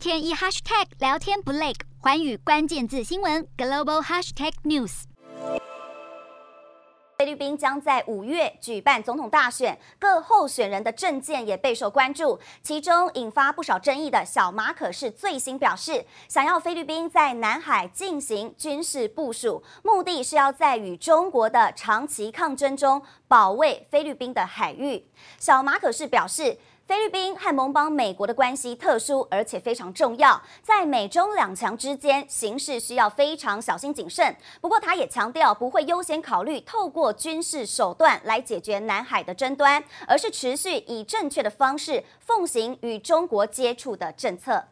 天一 hashtag 聊天不累，环宇关键字新闻 global hashtag news。菲律宾将在五月举办总统大选，各候选人的政见也备受关注。其中引发不少争议的小马可是最新表示，想要菲律宾在南海进行军事部署，目的是要在与中国的长期抗争中保卫菲律宾的海域。小马可是表示，菲律宾和盟邦美国的关系特殊，而且非常重要，在美中两强之间，形势需要非常小心谨慎。不过，他也强调不会优先考虑透过军事手段来解决南海的争端，而是持续以正确的方式奉行与中国接触的政策。